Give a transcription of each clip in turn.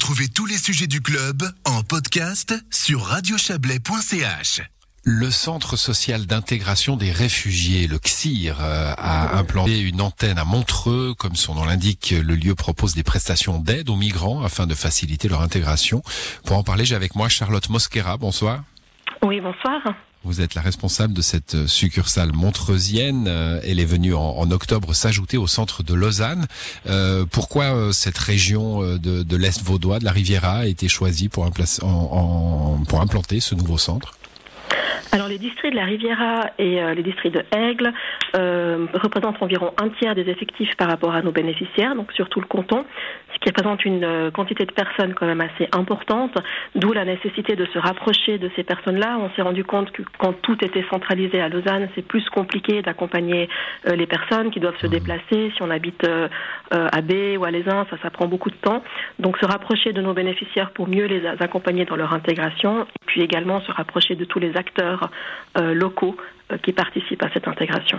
Retrouvez tous les sujets du club en podcast sur radiochablais.ch. Le Centre social d'intégration des réfugiés, le CSIR, euh, a implanté une antenne à Montreux. Comme son nom l'indique, le lieu propose des prestations d'aide aux migrants afin de faciliter leur intégration. Pour en parler, j'ai avec moi Charlotte Mosquera. Bonsoir. Oui, bonsoir. Vous êtes la responsable de cette euh, succursale montreusienne. Euh, elle est venue en, octobre s'ajouter au centre de Lausanne. Euh, pourquoi cette région de, l'Est vaudois, de la Riviera, a été choisie pour, implanter ce nouveau centre? Alors les districts de la Riviera et les districts de Aigle représentent environ un tiers des effectifs par rapport à nos bénéficiaires, donc surtout le canton qui représente une euh, quantité de personnes quand même assez importante, d'où la nécessité de se rapprocher de ces personnes-là. On s'est rendu compte que quand tout était centralisé à Lausanne, c'est plus compliqué d'accompagner euh, les personnes qui doivent se mmh. déplacer. Si on habite euh, à B ou à Lézin, ça, ça prend beaucoup de temps. Donc se rapprocher de nos bénéficiaires pour mieux les accompagner dans leur intégration, et puis également se rapprocher de tous les acteurs locaux qui participent à cette intégration.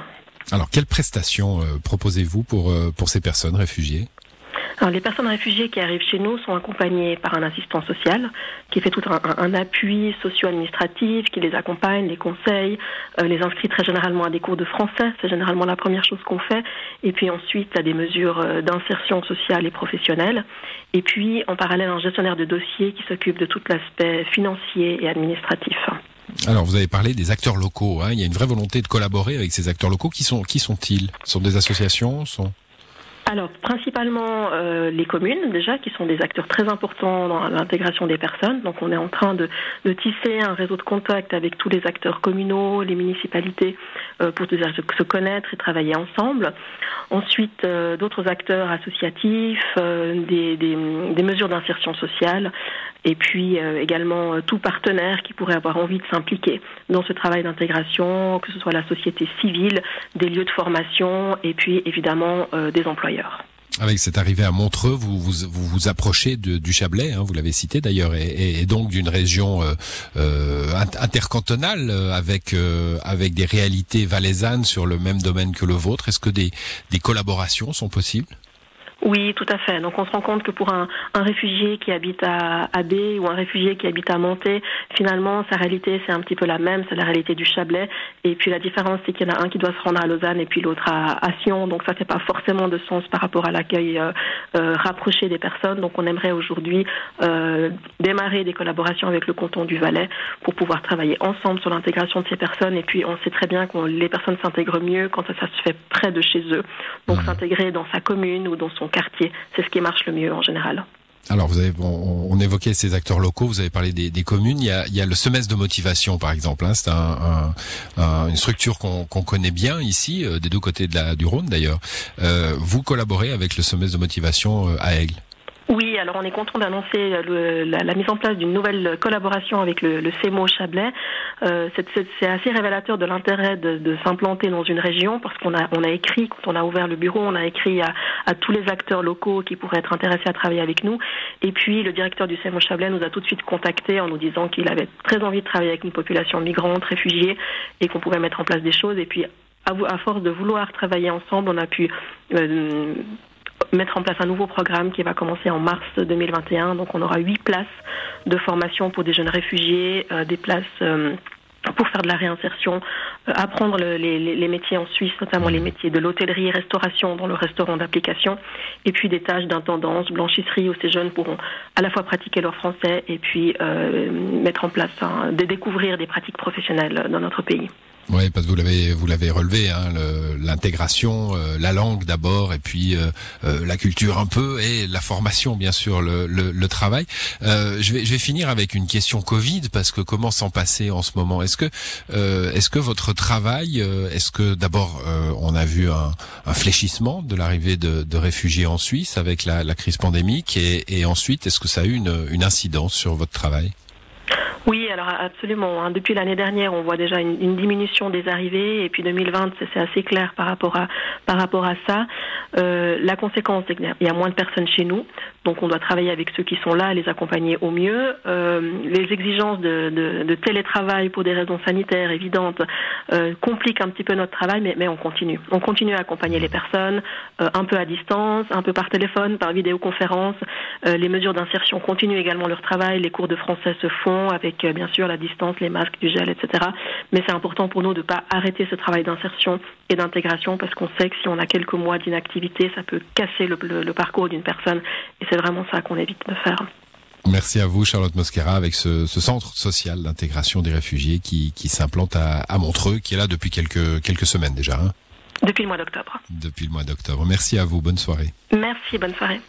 Alors, quelles prestations proposez-vous pour, pour ces personnes réfugiées? Alors, les personnes réfugiées qui arrivent chez nous sont accompagnées par un assistant social qui fait tout un, appui socio-administratif, qui les accompagne, les conseille, euh, les inscrit très généralement à des cours de français. C'est généralement la première chose qu'on fait. Et puis ensuite, à des mesures euh, d'insertion sociale et professionnelle. Et puis, en parallèle, un gestionnaire de dossier qui s'occupe de tout l'aspect financier et administratif. Alors, vous avez parlé des acteurs locaux. Hein. Il y a une vraie volonté de collaborer avec ces acteurs locaux. Qui sont qui sont-ils? Sont des associations? Sont alors, principalement euh, les communes, déjà, qui sont des acteurs très importants dans l'intégration des personnes. Donc, on est en train de, tisser un réseau de contact avec tous les acteurs communaux, les municipalités, euh, pour se connaître et travailler ensemble. Ensuite, euh, d'autres acteurs associatifs, des, des, mesures d'insertion sociale, et puis également tout partenaire qui pourrait avoir envie de s'impliquer dans ce travail d'intégration, que ce soit la société civile, des lieux de formation, et puis évidemment des employeurs. Avec cette arrivée à Montreux, vous vous, vous, approchez du Chablais, hein, vous l'avez cité d'ailleurs, et, donc d'une région euh, euh, intercantonale euh, avec avec des réalités valaisannes sur le même domaine que le vôtre. Est-ce que des, des collaborations sont possibles? Oui, tout à fait. Donc on se rend compte que pour un, un réfugié qui habite à, à B ou un réfugié qui habite à Monté, finalement sa réalité c'est un petit peu la même, c'est la réalité du Chablais. Et puis la différence c'est qu'il y en a un qui doit se rendre à Lausanne et puis l'autre à, à, Sion. Donc ça fait pas forcément de sens par rapport à l'accueil euh, euh, rapproché des personnes. Donc on aimerait aujourd'hui euh, démarrer des collaborations avec le canton du Valais pour pouvoir travailler ensemble sur l'intégration de ces personnes. Et puis on sait très bien que les personnes s'intègrent mieux quand ça, se fait près de chez eux. Donc mmh. s'intégrer dans sa commune ou dans son quartier. C'est ce qui marche le mieux en général. Alors, on, évoquait ces acteurs locaux, vous avez parlé des, communes. Il y, a, il y, a, le semestre de motivation, par exemple. Hein. C'est un, une structure qu'on connaît bien ici, euh, des deux côtés de la, du Rhône d'ailleurs. Euh, vous collaborez avec le semestre de motivation euh, à Aigle. Oui, alors on est content d'annoncer la, mise en place d'une nouvelle collaboration avec le, le CEMO Chablais. Euh, c'est assez révélateur de l'intérêt de, s'implanter dans une région parce qu'on a, on a écrit, quand on a ouvert le bureau, on a écrit à, tous les acteurs locaux qui pourraient être intéressés à travailler avec nous. Et puis le directeur du CEMO Chablais nous a tout de suite contacté en nous disant qu'il avait très envie de travailler avec une population migrante, réfugiée, et qu'on pouvait mettre en place des choses. Et puis à, à force de vouloir travailler ensemble, on a pu euh, mettre en place un nouveau programme qui va commencer en mars 2021. Donc on aura huit places de formation pour des jeunes réfugiés, euh, des places euh, pour faire de la réinsertion, euh, apprendre les, métiers en Suisse, notamment les métiers de l'hôtellerie, restauration dans le restaurant d'application, et puis des tâches d'intendance, blanchisserie où ces jeunes pourront à la fois pratiquer leur français et puis mettre en place, de découvrir des pratiques professionnelles dans notre pays. Oui, parce que vous l'avez vous l'avez relevé, hein, l'intégration, euh, la langue d'abord, et puis euh, euh, la culture un peu, et la formation bien sûr, le, le, le travail. je vais je vais finir avec une question Covid parce que comment s'en passer en ce moment? Est-ce que est-ce que votre travail, est-ce que d'abord on a vu un, un fléchissement de l'arrivée de, de, réfugiés en Suisse avec la, la crise pandémique, et, et ensuite est-ce que ça a eu une, une incidence sur votre travail? Oui, alors absolument. Hein. Depuis l'année dernière, on voit déjà une, diminution des arrivées, et puis 2020, c'est assez clair par rapport à par rapport à ça. Euh, la conséquence, c'est qu'il y a moins de personnes chez nous, donc on doit travailler avec ceux qui sont là, les accompagner au mieux. Euh, les exigences de, de, télétravail pour des raisons sanitaires évidentes euh, compliquent un petit peu notre travail, mais, mais on continue. On continue à accompagner les personnes, un peu à distance, un peu par téléphone, par vidéoconférence. Les mesures d'insertion continuent également leur travail. Les cours de français se font avec bien sûr la distance, les masques, du gel, etc. Mais c'est important pour nous de ne pas arrêter ce travail d'insertion et d'intégration parce qu'on sait que si on a quelques mois d'inactivité, ça peut casser le, le, le parcours d'une personne. Et c'est vraiment ça qu'on évite de faire. Merci à vous, Charlotte Mosquera, avec ce, ce centre social d'intégration des réfugiés qui, qui s'implante à, à, Montreux, qui est là depuis quelques, quelques semaines déjà. Hein depuis le mois d'octobre. Depuis le mois d'octobre. Merci à vous. Bonne soirée. Merci. Bonne soirée.